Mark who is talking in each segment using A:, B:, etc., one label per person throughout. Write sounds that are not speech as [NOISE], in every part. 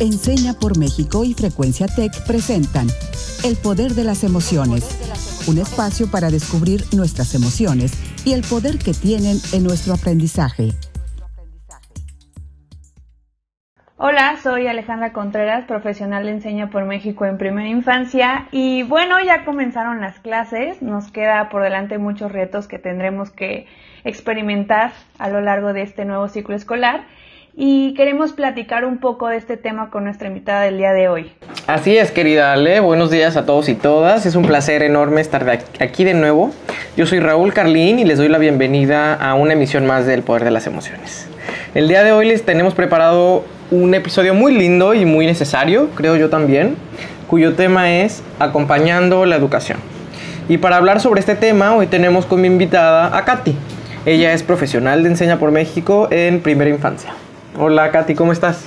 A: Enseña por México y Frecuencia Tech presentan El Poder de las Emociones, un espacio para descubrir nuestras emociones y el poder que tienen en nuestro aprendizaje.
B: Hola, soy Alejandra Contreras, profesional de Enseña por México en Primera Infancia y bueno, ya comenzaron las clases, nos queda por delante muchos retos que tendremos que experimentar a lo largo de este nuevo ciclo escolar y queremos platicar un poco de este tema con nuestra invitada del día de hoy.
C: Así es, querida Ale, buenos días a todos y todas. Es un placer enorme estar aquí de nuevo. Yo soy Raúl Carlín y les doy la bienvenida a una emisión más del Poder de las Emociones. El día de hoy les tenemos preparado un episodio muy lindo y muy necesario, creo yo también, cuyo tema es acompañando la educación. Y para hablar sobre este tema, hoy tenemos como invitada a Katy. Ella es profesional de Enseña por México en primera infancia. Hola Katy, ¿cómo estás?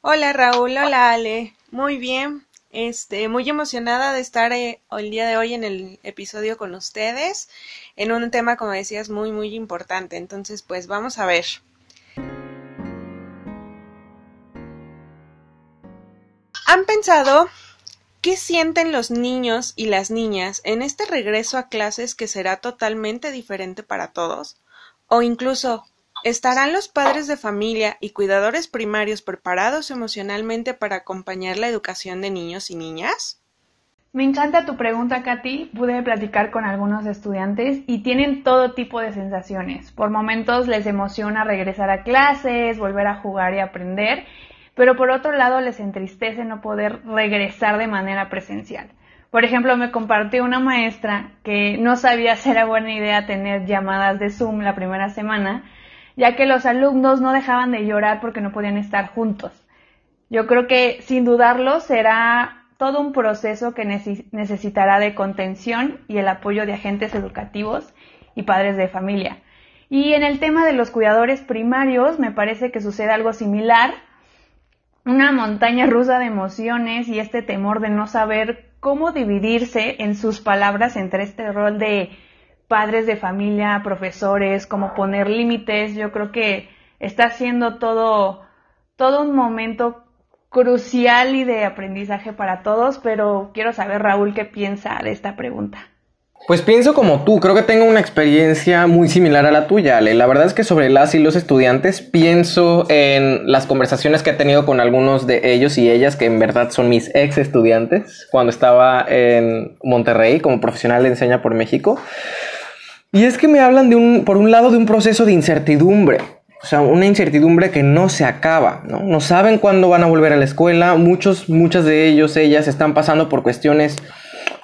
D: Hola Raúl, hola Ale. Muy bien. Este, muy emocionada de estar eh, el día de hoy en el episodio con ustedes en un tema, como decías, muy, muy importante. Entonces, pues vamos a ver. ¿Han pensado qué sienten los niños y las niñas en este regreso a clases que será totalmente diferente para todos? O incluso, ¿Estarán los padres de familia y cuidadores primarios preparados emocionalmente para acompañar la educación de niños y niñas?
B: Me encanta tu pregunta, Katy. Pude platicar con algunos estudiantes y tienen todo tipo de sensaciones. Por momentos les emociona regresar a clases, volver a jugar y aprender, pero por otro lado les entristece no poder regresar de manera presencial. Por ejemplo, me compartió una maestra que no sabía si era buena idea tener llamadas de Zoom la primera semana ya que los alumnos no dejaban de llorar porque no podían estar juntos. Yo creo que sin dudarlo será todo un proceso que necesitará de contención y el apoyo de agentes educativos y padres de familia. Y en el tema de los cuidadores primarios me parece que sucede algo similar, una montaña rusa de emociones y este temor de no saber cómo dividirse en sus palabras entre este rol de padres de familia, profesores, cómo poner límites. Yo creo que está siendo todo, todo un momento crucial y de aprendizaje para todos, pero quiero saber, Raúl, qué piensa de esta pregunta.
C: Pues pienso como tú, creo que tengo una experiencia muy similar a la tuya, Ale. La verdad es que sobre las y los estudiantes pienso en las conversaciones que he tenido con algunos de ellos y ellas, que en verdad son mis ex estudiantes, cuando estaba en Monterrey como profesional de enseña por México. Y es que me hablan de un, por un lado, de un proceso de incertidumbre. O sea, una incertidumbre que no se acaba, ¿no? No saben cuándo van a volver a la escuela. Muchos, muchas de ellos, ellas, están pasando por cuestiones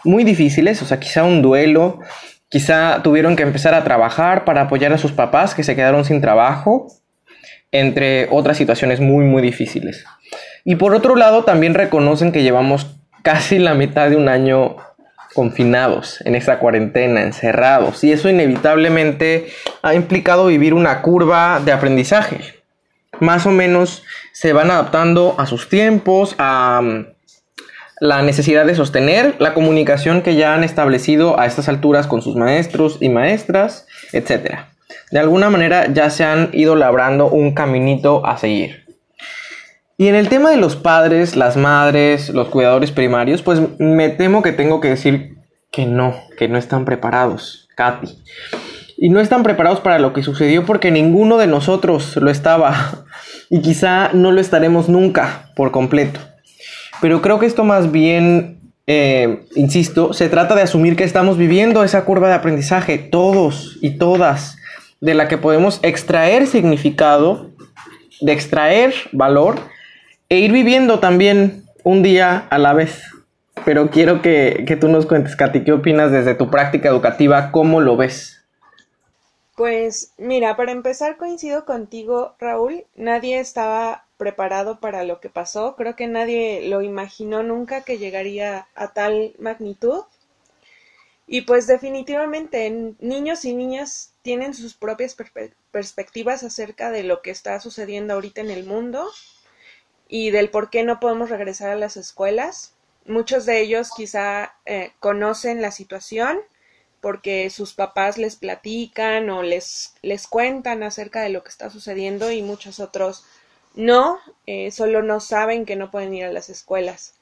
C: muy difíciles. O sea, quizá un duelo. Quizá tuvieron que empezar a trabajar para apoyar a sus papás que se quedaron sin trabajo. Entre otras situaciones muy, muy difíciles. Y por otro lado, también reconocen que llevamos casi la mitad de un año confinados en esta cuarentena, encerrados, y eso inevitablemente ha implicado vivir una curva de aprendizaje. Más o menos se van adaptando a sus tiempos, a mm, la necesidad de sostener la comunicación que ya han establecido a estas alturas con sus maestros y maestras, etc. De alguna manera ya se han ido labrando un caminito a seguir. Y en el tema de los padres, las madres, los cuidadores primarios, pues me temo que tengo que decir que no, que no están preparados, Katy. Y no están preparados para lo que sucedió porque ninguno de nosotros lo estaba. Y quizá no lo estaremos nunca por completo. Pero creo que esto más bien, eh, insisto, se trata de asumir que estamos viviendo esa curva de aprendizaje, todos y todas, de la que podemos extraer significado, de extraer valor e ir viviendo también un día a la vez. Pero quiero que, tú nos cuentes, Katy, ¿qué opinas desde tu práctica educativa? ¿Cómo lo ves?
D: Pues mira, para empezar coincido contigo, Raúl. Nadie estaba preparado para lo que pasó. Creo que nadie lo imaginó nunca que llegaría a tal magnitud. Y pues definitivamente niños y niñas tienen sus propias perspectivas acerca de lo que está sucediendo ahorita en el mundo y del por qué no podemos regresar a las escuelas. Muchos de ellos quizá eh, conocen la situación porque sus papás les platican o les, les cuentan acerca de lo que está sucediendo y muchos otros no, eh, solo no saben que no pueden ir a las escuelas.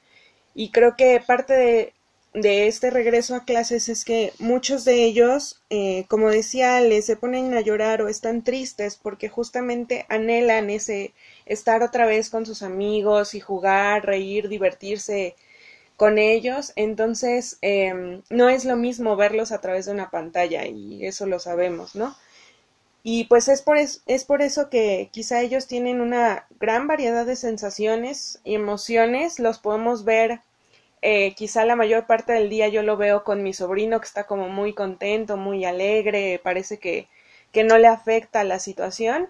D: Y creo que parte de, de este regreso a clases es que muchos de ellos, eh, como decía, les se ponen a llorar o están tristes porque justamente anhelan ese estar otra vez con sus amigos y jugar, reír, divertirse con ellos. Entonces, em, no es lo mismo verlos a través de una pantalla y eso lo sabemos, ¿no? Y pues es por, es, es por eso que quizá ellos tienen una gran variedad de sensaciones y emociones, los podemos ver eh, quizá la mayor parte del día yo lo veo con mi sobrino que está como muy contento, muy alegre, parece que, que no le afecta la situación,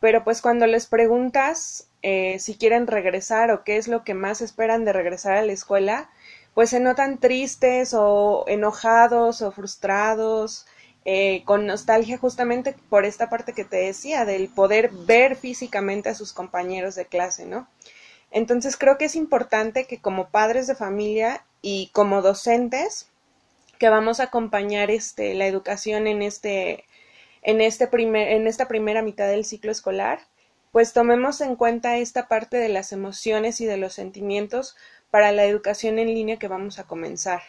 D: pero pues cuando les preguntas eh, si quieren regresar o qué es lo que más esperan de regresar a la escuela, pues se notan tristes o enojados o frustrados, eh, con nostalgia justamente por esta parte que te decía, del poder ver físicamente a sus compañeros de clase, ¿no? Entonces creo que es importante que como padres de familia y como docentes que vamos a acompañar este, la educación en, este, en, este primer, en esta primera mitad del ciclo escolar, pues tomemos en cuenta esta parte de las emociones y de los sentimientos para la educación en línea que vamos a comenzar.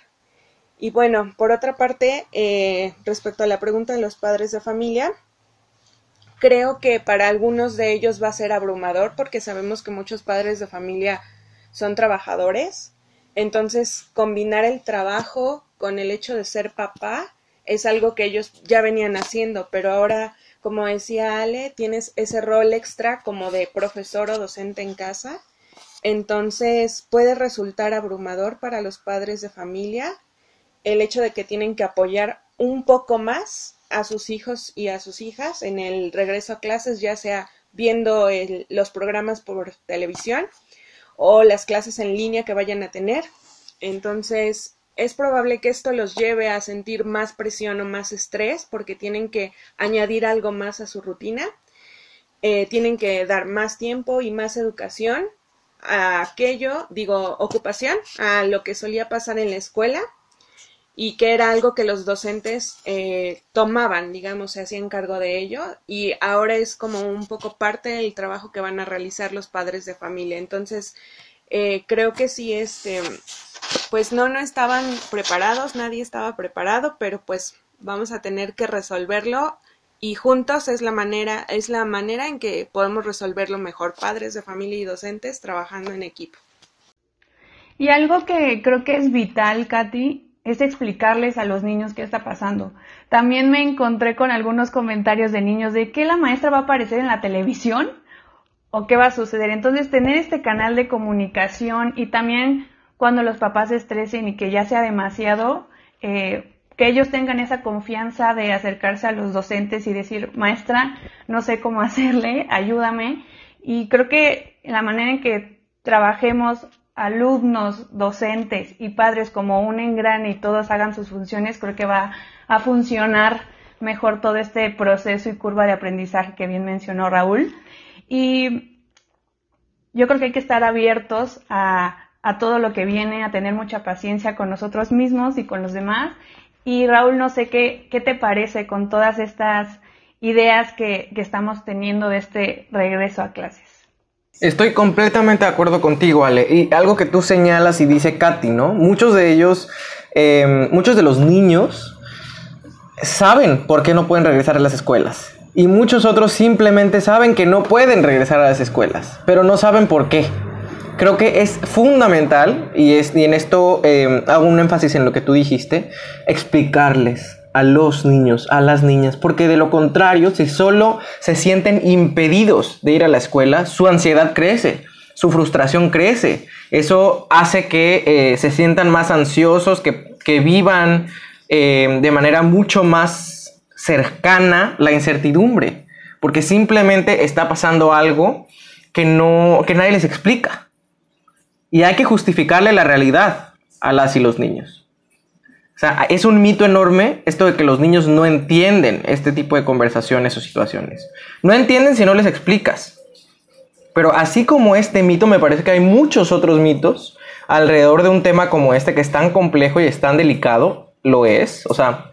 D: Y bueno, por otra parte, eh, respecto a la pregunta de los padres de familia, Creo que para algunos de ellos va a ser abrumador porque sabemos que muchos padres de familia son trabajadores. Entonces, combinar el trabajo con el hecho de ser papá es algo que ellos ya venían haciendo, pero ahora, como decía Ale, tienes ese rol extra como de profesor o docente en casa. Entonces, puede resultar abrumador para los padres de familia el hecho de que tienen que apoyar un poco más a sus hijos y a sus hijas en el regreso a clases, ya sea viendo los programas por televisión o las clases en línea que vayan a tener. Entonces, es probable que esto los lleve a sentir más presión o más estrés porque tienen que añadir algo más a su rutina. Eh, tienen que dar más tiempo y más educación a aquello, digo, ocupación, a lo que solía pasar en la escuela y que era algo que los docentes eh, tomaban, digamos, se hacían cargo de ello y ahora es como un poco parte del trabajo que van a realizar los padres de familia. Entonces, eh, creo que sí, este, pues no, no estaban preparados, nadie estaba preparado, pero pues vamos a tener que resolverlo y juntos es la manera, es la manera en que podemos resolverlo mejor, padres de familia y docentes trabajando en equipo.
B: Y algo que creo que es vital, Katy, es explicarles a los niños qué está pasando. También me encontré con algunos comentarios de niños de que la maestra va a aparecer en la televisión o qué va a suceder. Entonces, tener este canal de comunicación y también cuando los papás se estresen y que ya sea demasiado, eh, que ellos tengan esa confianza de acercarse a los docentes y decir, maestra, no sé cómo [LAUGHS] hacerle, ayúdame. Y creo que la manera en que trabajemos alumnos, docentes y padres como un engrane y todos hagan sus funciones, creo que va a funcionar mejor todo este proceso y curva de aprendizaje que bien mencionó Raúl. Y yo creo que hay que estar abiertos a, a todo lo que viene, a tener mucha paciencia con nosotros mismos y con los demás. Y Raúl, no sé qué, qué te parece con todas estas ideas que, que estamos teniendo de este regreso a clases.
C: Estoy completamente de acuerdo contigo, Ale. Y algo que tú señalas y dice Katy, ¿no? Muchos de ellos, em, muchos de los niños saben por qué no pueden regresar a las escuelas. Y muchos otros simplemente saben que no pueden regresar a las escuelas, pero no saben por qué. Creo que es fundamental, y, es, y en esto em, hago un énfasis en lo que tú dijiste, explicarles a los niños, a las niñas, porque de lo contrario, si solo se sienten impedidos de ir a la escuela, su ansiedad crece, su frustración crece. Eso hace que eh, se sientan más ansiosos, que, vivan eh, de manera mucho más cercana la incertidumbre, porque simplemente está pasando algo que, no, que nadie les explica. Y hay que justificarle la realidad a las y los niños. O sea, es un mito enorme esto de que los niños no entienden este tipo de conversaciones o situaciones. No entienden si no les explicas. Pero así como este mito, me parece que hay muchos otros mitos alrededor de un tema como este que es tan complejo y es tan delicado, lo es. O sea,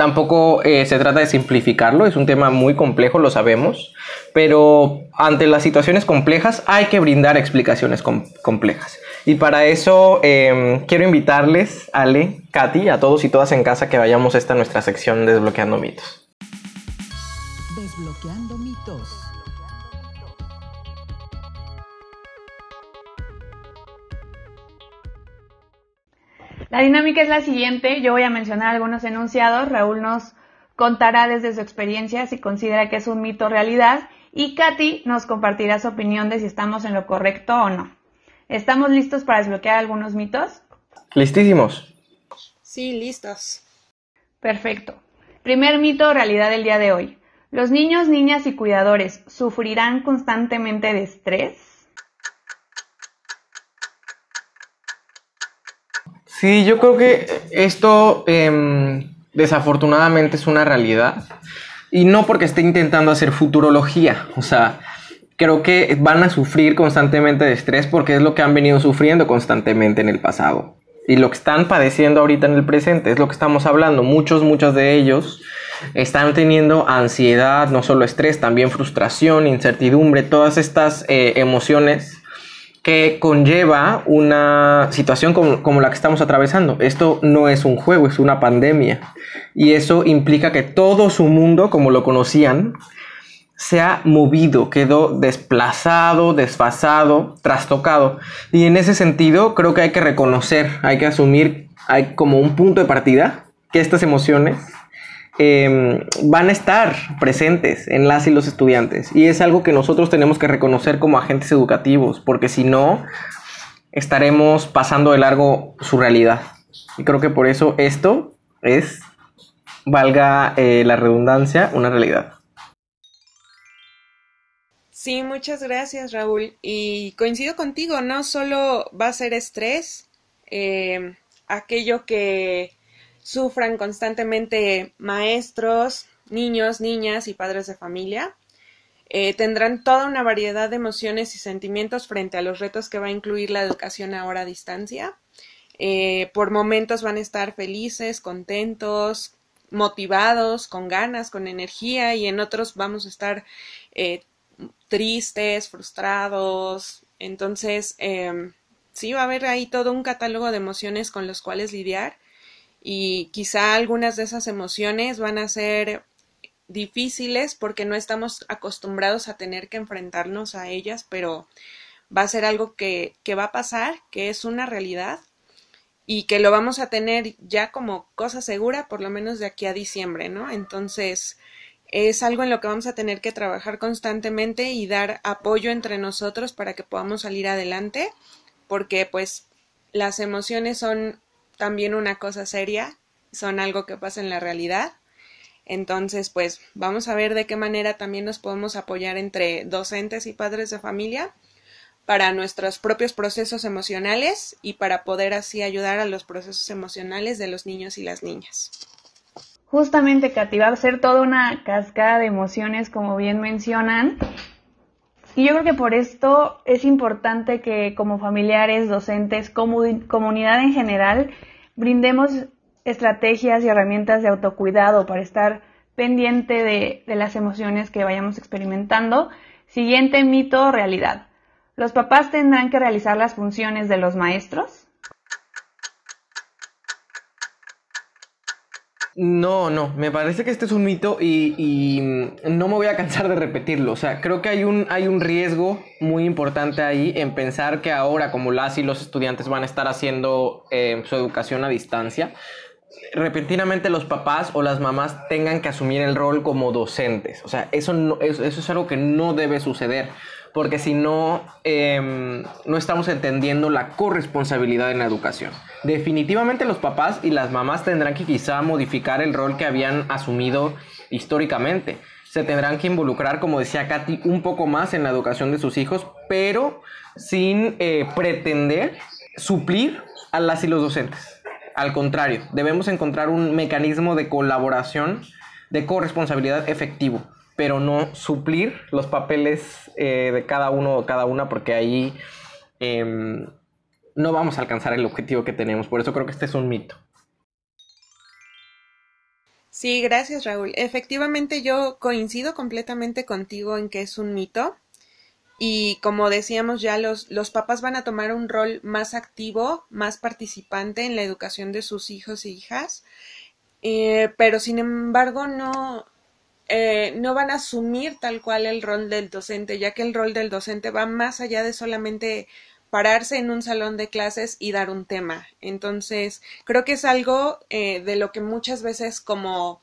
C: Tampoco eh, se trata de simplificarlo, es un tema muy complejo, lo sabemos, pero ante las situaciones complejas hay que brindar explicaciones complejas. Y para eso em, quiero invitarles, Ale, Katy, a todos y todas en casa que vayamos a esta nuestra sección Desbloqueando mitos.
A: Desbloqueando mitos.
B: La dinámica es la siguiente. Yo voy a mencionar algunos enunciados. Raúl nos contará desde su experiencia si considera que es un mito o realidad. Y Katy nos compartirá su opinión de si estamos en lo correcto o no. ¿Estamos listos para desbloquear algunos mitos?
C: Listísimos.
D: Sí, listos.
B: Perfecto. Primer mito o realidad del día de hoy. ¿Los niños, niñas y cuidadores sufrirán constantemente de estrés?
C: Sí, yo creo que esto em, desafortunadamente es una realidad. Y no porque esté intentando hacer futurología. O sea, creo que van a sufrir constantemente de estrés porque es lo que han venido sufriendo constantemente en el pasado. Y lo que están padeciendo ahorita en el presente es lo que estamos hablando. Muchos, muchos de ellos están teniendo ansiedad, no solo estrés, también frustración, incertidumbre, todas estas eh, emociones que conlleva una situación como, la que estamos atravesando. Esto no es un juego, es una pandemia. Y eso implica que todo su mundo, como lo conocían, se ha movido, quedó desplazado, desfasado, trastocado. Y en ese sentido creo que hay que reconocer, hay que asumir, hay como un punto de partida que estas emociones Em, van a estar presentes en las y los estudiantes. Y es algo que nosotros tenemos que reconocer como agentes educativos, porque si no, estaremos pasando de largo su realidad. Y creo que por eso esto es, valga eh, la redundancia, una realidad.
D: Sí, muchas gracias Raúl. Y coincido contigo, no solo va a ser estrés, eh, aquello que sufran constantemente maestros, niños, niñas y padres de familia. Eh, tendrán toda una variedad de emociones y sentimientos frente a los retos que va a incluir la educación ahora a distancia. Eh, por momentos van a estar felices, contentos, motivados, con ganas, con energía y en otros vamos a estar eh, tristes, frustrados. Entonces, em, sí, va a haber ahí todo un catálogo de emociones con los cuales lidiar y quizá algunas de esas emociones van a ser difíciles porque no estamos acostumbrados a tener que enfrentarnos a ellas, pero va a ser algo que, que va a pasar, que es una realidad y que lo vamos a tener ya como cosa segura por lo menos de aquí a diciembre, ¿no? Entonces es algo en lo que vamos a tener que trabajar constantemente y dar apoyo entre nosotros para que podamos salir adelante, porque pues las emociones son también una cosa seria, son algo que pasa en la realidad. Entonces, pues vamos a ver de qué manera también nos podemos apoyar entre docentes y padres de familia para nuestros propios procesos emocionales y para poder así ayudar a los procesos emocionales de los niños y las niñas.
B: Justamente, Katy, va ser toda una cascada de emociones, como bien mencionan. Y yo creo que por esto es importante que como familiares, docentes, comunidad en general, brindemos estrategias y herramientas de autocuidado para estar pendiente de, las emociones que vayamos experimentando. Siguiente mito realidad. ¿Los papás tendrán que realizar las funciones de los maestros?
C: No, no, me parece que este es un mito y, no me voy a cansar de repetirlo. O sea, creo que hay un, hay un riesgo muy importante ahí en pensar que ahora, como las y los estudiantes van a estar haciendo eh, su educación a distancia, repentinamente los papás o las mamás tengan que asumir el rol como docentes. O sea, eso, eso es algo que no debe suceder porque si no, em, no estamos entendiendo la corresponsabilidad en la educación. Definitivamente los papás y las mamás tendrán que quizá modificar el rol que habían asumido históricamente. Se tendrán que involucrar, como decía Katy, un poco más en la educación de sus hijos, pero sin eh, pretender suplir a las y los docentes. Al contrario, debemos encontrar un mecanismo de colaboración, de corresponsabilidad efectivo pero no suplir los papeles eh, de cada uno o cada una, porque ahí em, no vamos a alcanzar el objetivo que tenemos. Por eso creo que este es un mito.
D: Sí, gracias Raúl. Efectivamente yo coincido completamente contigo en que es un mito y como decíamos ya los, los papás van a tomar un rol más activo, más participante en la educación de sus hijos e hijas, eh, pero sin embargo no, eh, no van a asumir tal cual el rol del docente, ya que el rol del docente va más allá de solamente pararse en un salón de clases y dar un tema. Entonces, creo que es algo eh, de lo que muchas veces como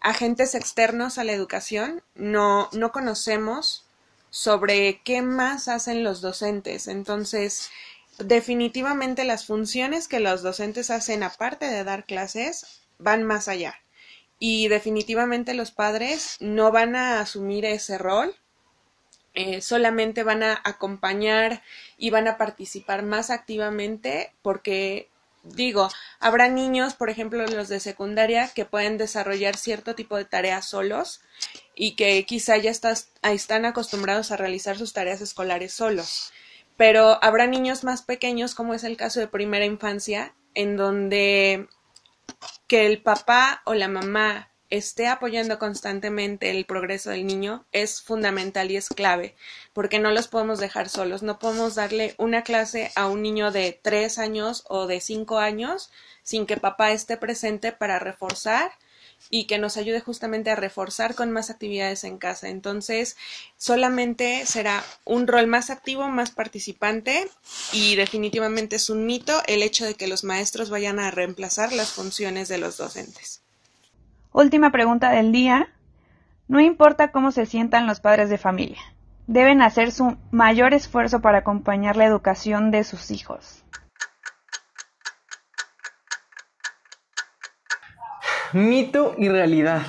D: agentes externos a la educación no, no conocemos sobre qué más hacen los docentes. Entonces, definitivamente las funciones que los docentes hacen aparte de dar clases van más allá. Y definitivamente los padres no van a asumir ese rol eh, solamente van a acompañar y van a participar más activamente porque digo, habrá niños, por ejemplo, los de secundaria, que pueden desarrollar cierto tipo de tareas solos y que quizá ya están acostumbrados a realizar sus tareas escolares solos. Pero habrá niños más pequeños, como es el caso de primera infancia, en donde que el papá o la mamá esté apoyando constantemente el progreso del niño es fundamental y es clave, porque no los podemos dejar solos, no podemos darle una clase a un niño de tres años o de cinco años sin que papá esté presente para reforzar y que nos ayude justamente a reforzar con más actividades en casa. Entonces, solamente será un rol más activo, más participante y definitivamente es un mito el hecho de que los maestros vayan a reemplazar las funciones de los docentes.
B: Última pregunta del día. No importa cómo se sientan los padres de familia. Deben hacer su mayor esfuerzo para acompañar la educación de sus hijos.
C: Mito y realidad.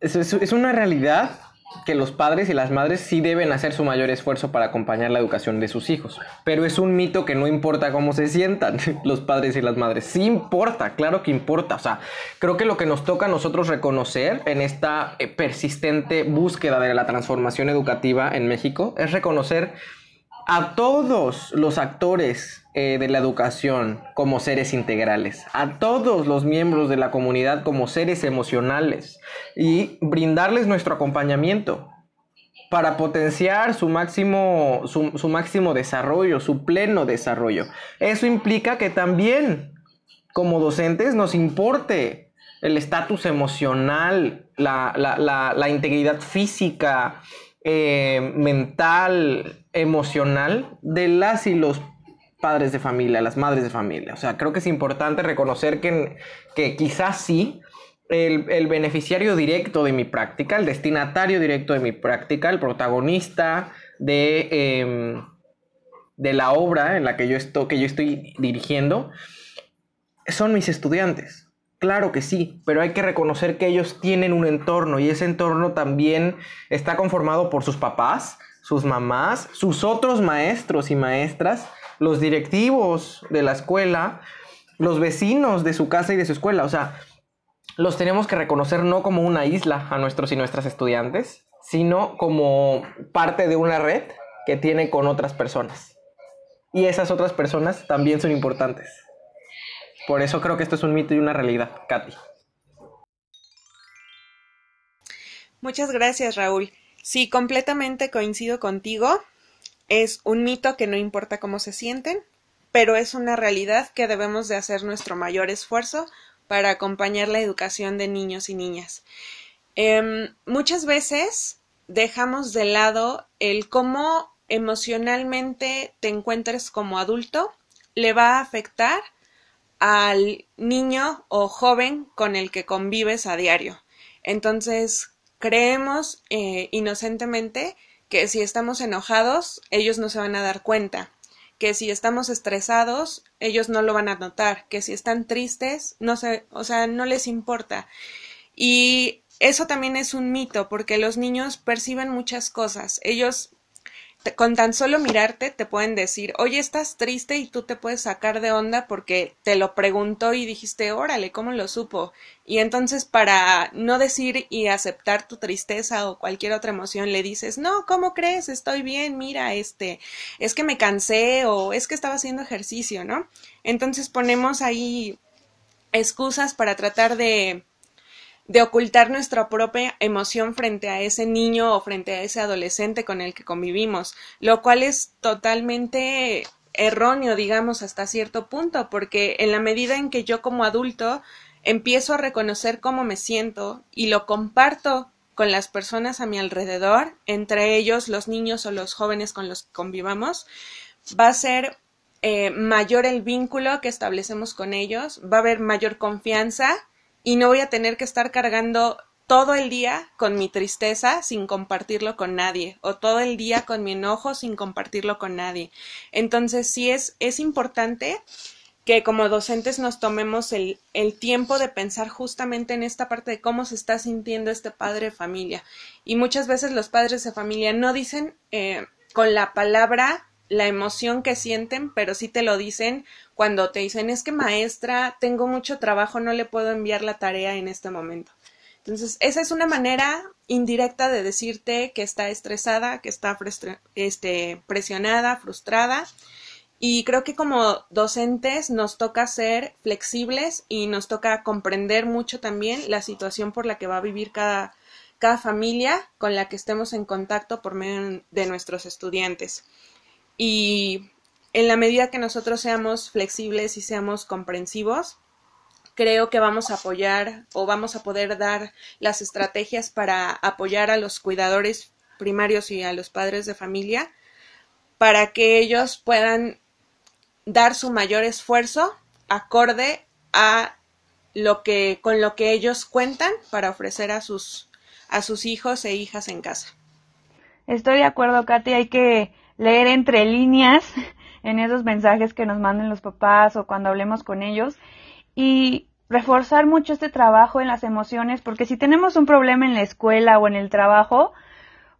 C: Es, una realidad que los padres y las madres sí deben hacer su mayor esfuerzo para acompañar la educación de sus hijos. Pero es un mito que no importa cómo se sientan [LAUGHS] los padres y las madres. Sí importa, claro que importa. O sea, creo que lo que nos toca a nosotros reconocer en esta eh, persistente búsqueda de la transformación educativa en México es reconocer a todos los actores eh, de la educación como seres integrales, a todos los miembros de la comunidad como seres emocionales y brindarles nuestro acompañamiento para potenciar su máximo, su, máximo desarrollo, su pleno desarrollo. Eso implica que también como docentes nos importe el estatus emocional, la integridad física, eh, mental, emocional de las y los padres de familia, las madres de familia. O sea, creo que es importante reconocer que, que quizás sí, el, beneficiario directo de mi práctica, el destinatario directo de mi práctica, el protagonista de, em, de la obra en la que yo, estoy, que yo estoy dirigiendo, son mis estudiantes. Claro que sí, pero hay que reconocer que ellos tienen un entorno y ese entorno también está conformado por sus papás, sus mamás, sus otros maestros y maestras, los directivos de la escuela, los vecinos de su casa y de su escuela. O sea, los tenemos que reconocer no como una isla a nuestros y nuestras estudiantes, sino como parte de una red que tiene con otras personas. Y esas otras personas también son importantes. Por eso creo que esto es un mito y una realidad, Katy.
D: Muchas gracias, Raúl. Sí, completamente coincido contigo. Es un mito que no importa cómo se sienten, pero es una realidad que debemos de hacer nuestro mayor esfuerzo para acompañar la educación de niños y niñas. Em, muchas veces dejamos de lado el cómo emocionalmente te encuentres como adulto le va a afectar al niño o joven con el que convives a diario. Entonces, creemos eh, inocentemente que si estamos enojados, ellos no se van a dar cuenta, que si estamos estresados, ellos no lo van a notar, que si están tristes, no se, o sea, no les importa. Y eso también es un mito, porque los niños perciben muchas cosas. Ellos con tan solo mirarte te pueden decir, oye, estás triste y tú te puedes sacar de onda porque te lo preguntó y dijiste, órale, ¿cómo lo supo? Y entonces para no decir y aceptar tu tristeza o cualquier otra emoción, le dices, no, ¿cómo crees? Estoy bien, mira, este, es que me cansé o es que estaba haciendo ejercicio, ¿no? Entonces ponemos ahí excusas para tratar de de ocultar nuestra propia emoción frente a ese niño o frente a ese adolescente con el que convivimos, lo cual es totalmente erróneo, digamos, hasta cierto punto, porque en la medida en que yo como adulto empiezo a reconocer cómo me siento y lo comparto con las personas a mi alrededor, entre ellos los niños o los jóvenes con los que convivamos, va a ser eh, mayor el vínculo que establecemos con ellos, va a haber mayor confianza y no voy a tener que estar cargando todo el día con mi tristeza sin compartirlo con nadie o todo el día con mi enojo sin compartirlo con nadie. Entonces sí es, es importante que como docentes nos tomemos el, el, tiempo de pensar justamente en esta parte de cómo se está sintiendo este padre de familia. Y muchas veces los padres de familia no dicen eh, con la palabra la emoción que sienten, pero sí te lo dicen cuando te dicen es que maestra, tengo mucho trabajo, no le puedo enviar la tarea en este momento. Entonces, esa es una manera indirecta de decirte que está estresada, que está este, presionada, frustrada. Y creo que como docentes nos toca ser flexibles y nos toca comprender mucho también la situación por la que va a vivir cada, cada familia con la que estemos en contacto por medio de nuestros estudiantes. Y en la medida que nosotros seamos flexibles y seamos comprensivos, creo que vamos a apoyar o vamos a poder dar las estrategias para apoyar a los cuidadores primarios y a los padres de familia para que ellos puedan dar su mayor esfuerzo acorde a lo que con lo que ellos cuentan para ofrecer a sus a sus hijos e hijas en casa.
B: Estoy de acuerdo, Katy, hay que leer entre líneas [LAUGHS] en esos mensajes que nos manden los papás o cuando hablemos con ellos y reforzar mucho este trabajo en las emociones, porque si tenemos un problema en la escuela o en el trabajo,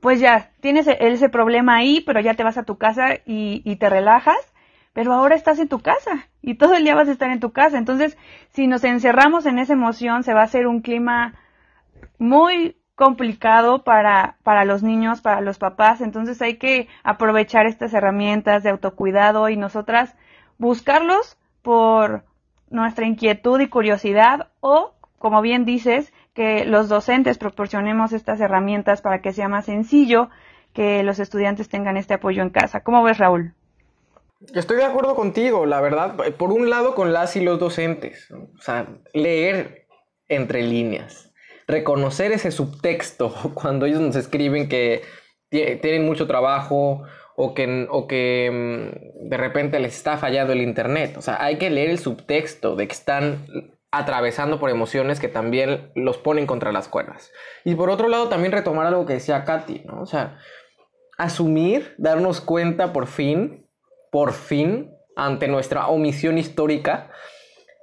B: pues ya tienes e-, ese problema ahí, pero ya te vas a tu casa y, y, te relajas, pero ahora estás en tu casa y todo el día vas a estar en tu casa. Entonces, si nos encerramos en esa emoción, se va a hacer un clima muy complicado para, para los niños, para los papás. Entonces hay que aprovechar estas herramientas de autocuidado y nosotras buscarlos por nuestra inquietud y curiosidad o, como bien dices, que los docentes proporcionemos estas herramientas para que sea más sencillo que los estudiantes tengan este apoyo en casa. ¿Cómo ves, Raúl?
C: Estoy de acuerdo contigo, la verdad. Por un lado, con las y los docentes. O sea, leer entre líneas. Reconocer ese subtexto [LAUGHS] cuando ellos nos escriben que tienen mucho trabajo o que, o que mm, de repente les está fallando el internet. O sea, hay que leer el subtexto de que están atravesando por emociones que también los ponen contra las cuerdas. Y por otro lado, también retomar algo que decía Katy, ¿no? O sea, asumir, darnos cuenta por fin, por fin, ante nuestra omisión histórica,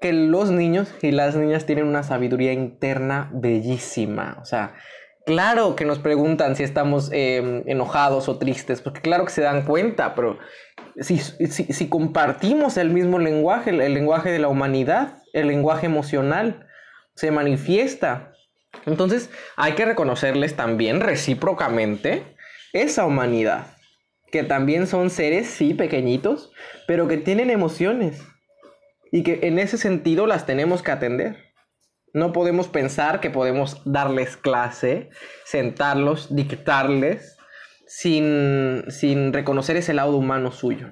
C: que los niños y las niñas tienen una sabiduría interna bellísima. O sea, Claro que nos preguntan si estamos em, enojados o tristes, porque claro que se dan cuenta, pero si, compartimos el mismo lenguaje, el, lenguaje de la humanidad, el lenguaje emocional, se manifiesta. Entonces hay que reconocerles también recíprocamente esa humanidad, que también son seres, sí, pequeñitos, pero que tienen emociones y que en ese sentido las tenemos que atender. No podemos pensar que podemos darles clase, sentarlos, dictarles, sin, reconocer ese lado humano suyo.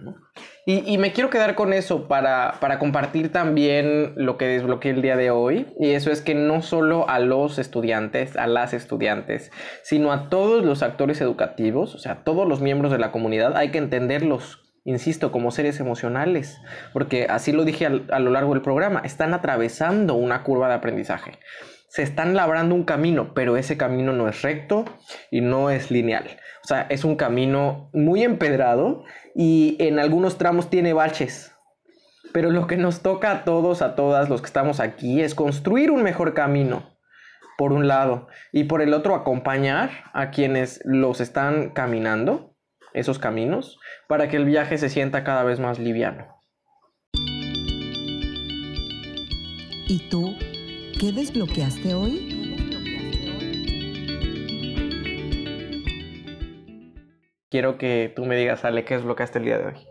C: Y, me quiero quedar con eso para, para, compartir también lo que desbloqueé el día de hoy. Y eso es que no solo a los estudiantes, a las estudiantes, sino a todos los actores educativos, o sea, a todos los miembros de la comunidad, hay que entenderlos insisto, como seres emocionales, porque así lo dije a lo largo del programa, están atravesando una curva de aprendizaje. Se están labrando un camino, pero ese camino no es recto y no es lineal. O sea, es un camino muy empedrado y en algunos tramos tiene baches. Pero lo que nos toca a todos, a todas los que estamos aquí, es construir un mejor camino por un lado, y por el otro acompañar a quienes los están caminando, esos caminos, para que el viaje se sienta cada vez más liviano.
A: ¿Y tú qué desbloqueaste hoy?
C: Quiero que tú me digas, Ale, ¿qué desbloqueaste el día de hoy?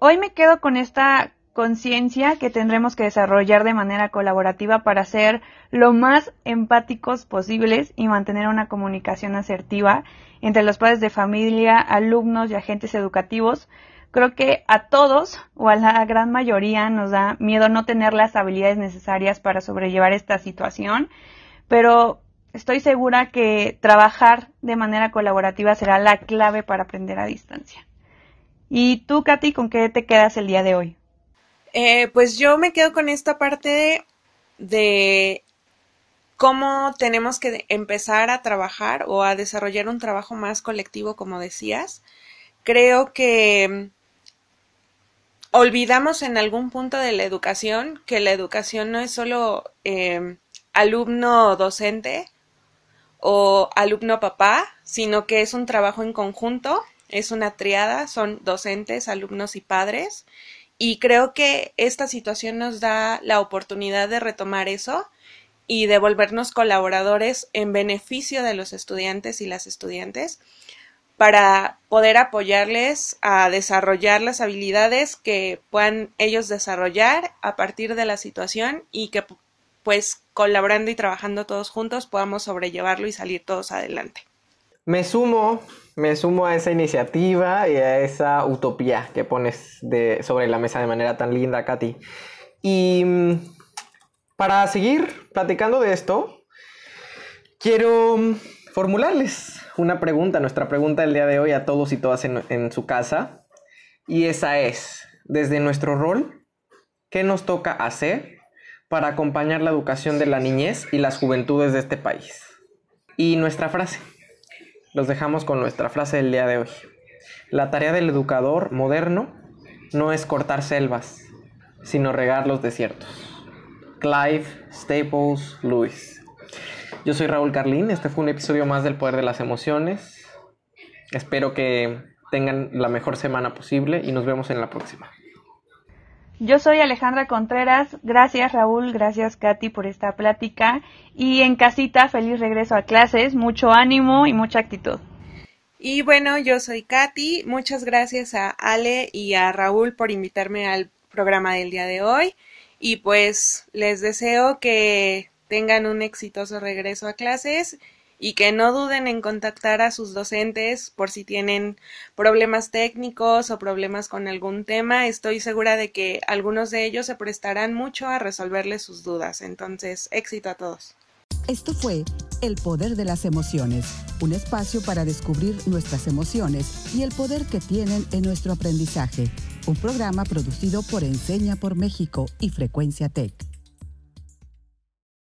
B: Hoy me quedo con esta conciencia que tendremos que desarrollar de manera colaborativa para ser lo más empáticos posibles y mantener una comunicación asertiva entre los padres de familia, alumnos y agentes educativos. Creo que a todos o a la gran mayoría nos da miedo no tener las habilidades necesarias para sobrellevar esta situación, pero estoy segura que trabajar de manera colaborativa será la clave para aprender a distancia. ¿Y tú, Katy, con qué te quedas el día de hoy?
D: Eh, pues yo me quedo con esta parte de cómo tenemos que empezar a trabajar o a desarrollar un trabajo más colectivo, como decías. Creo que olvidamos en algún punto de la educación que la educación no es solo eh, alumno-docente o alumno-papá, sino que es un trabajo en conjunto, es una triada, son docentes, alumnos y padres, y creo que esta situación nos da la oportunidad de retomar eso y de volvernos colaboradores en beneficio de los estudiantes y las estudiantes para poder apoyarles a desarrollar las habilidades que puedan ellos desarrollar a partir de la situación y que pues colaborando y trabajando todos juntos podamos sobrellevarlo y salir todos adelante.
C: Me sumo me sumo a esa iniciativa y a esa utopía que pones sobre la mesa de manera tan linda, Katy. Y mm, para seguir platicando de esto, quiero mm, formularles una pregunta, nuestra pregunta del día de hoy a todos y todas en, en su casa. Y esa es, desde nuestro rol, ¿qué nos toca hacer para acompañar la educación de la niñez y las juventudes de este país? Y nuestra frase los dejamos con nuestra frase del día de hoy. La tarea del educador moderno no es cortar selvas, sino regar los desiertos. Clive Staples Lewis. Yo soy Raúl Carlín, este fue un episodio más del Poder de las Emociones. Espero que tengan la mejor semana posible y nos vemos en la próxima.
B: Yo soy Alejandra Contreras. Gracias Raúl, gracias Katy por esta plática. Y en casita, feliz regreso a clases, mucho ánimo y mucha actitud.
D: Y bueno, yo soy Katy. Muchas gracias a Ale y a Raúl por invitarme al programa del día de hoy. Y pues les deseo que tengan un exitoso regreso a clases y que no duden en contactar a sus docentes por si tienen problemas técnicos o problemas con algún tema. Estoy segura de que algunos de ellos se prestarán mucho a resolverles sus dudas. Entonces, éxito a todos.
A: Esto fue El Poder de las Emociones, un espacio para descubrir nuestras emociones y el poder que tienen en nuestro aprendizaje. Un programa producido por Enseña por México y Frecuencia Tech.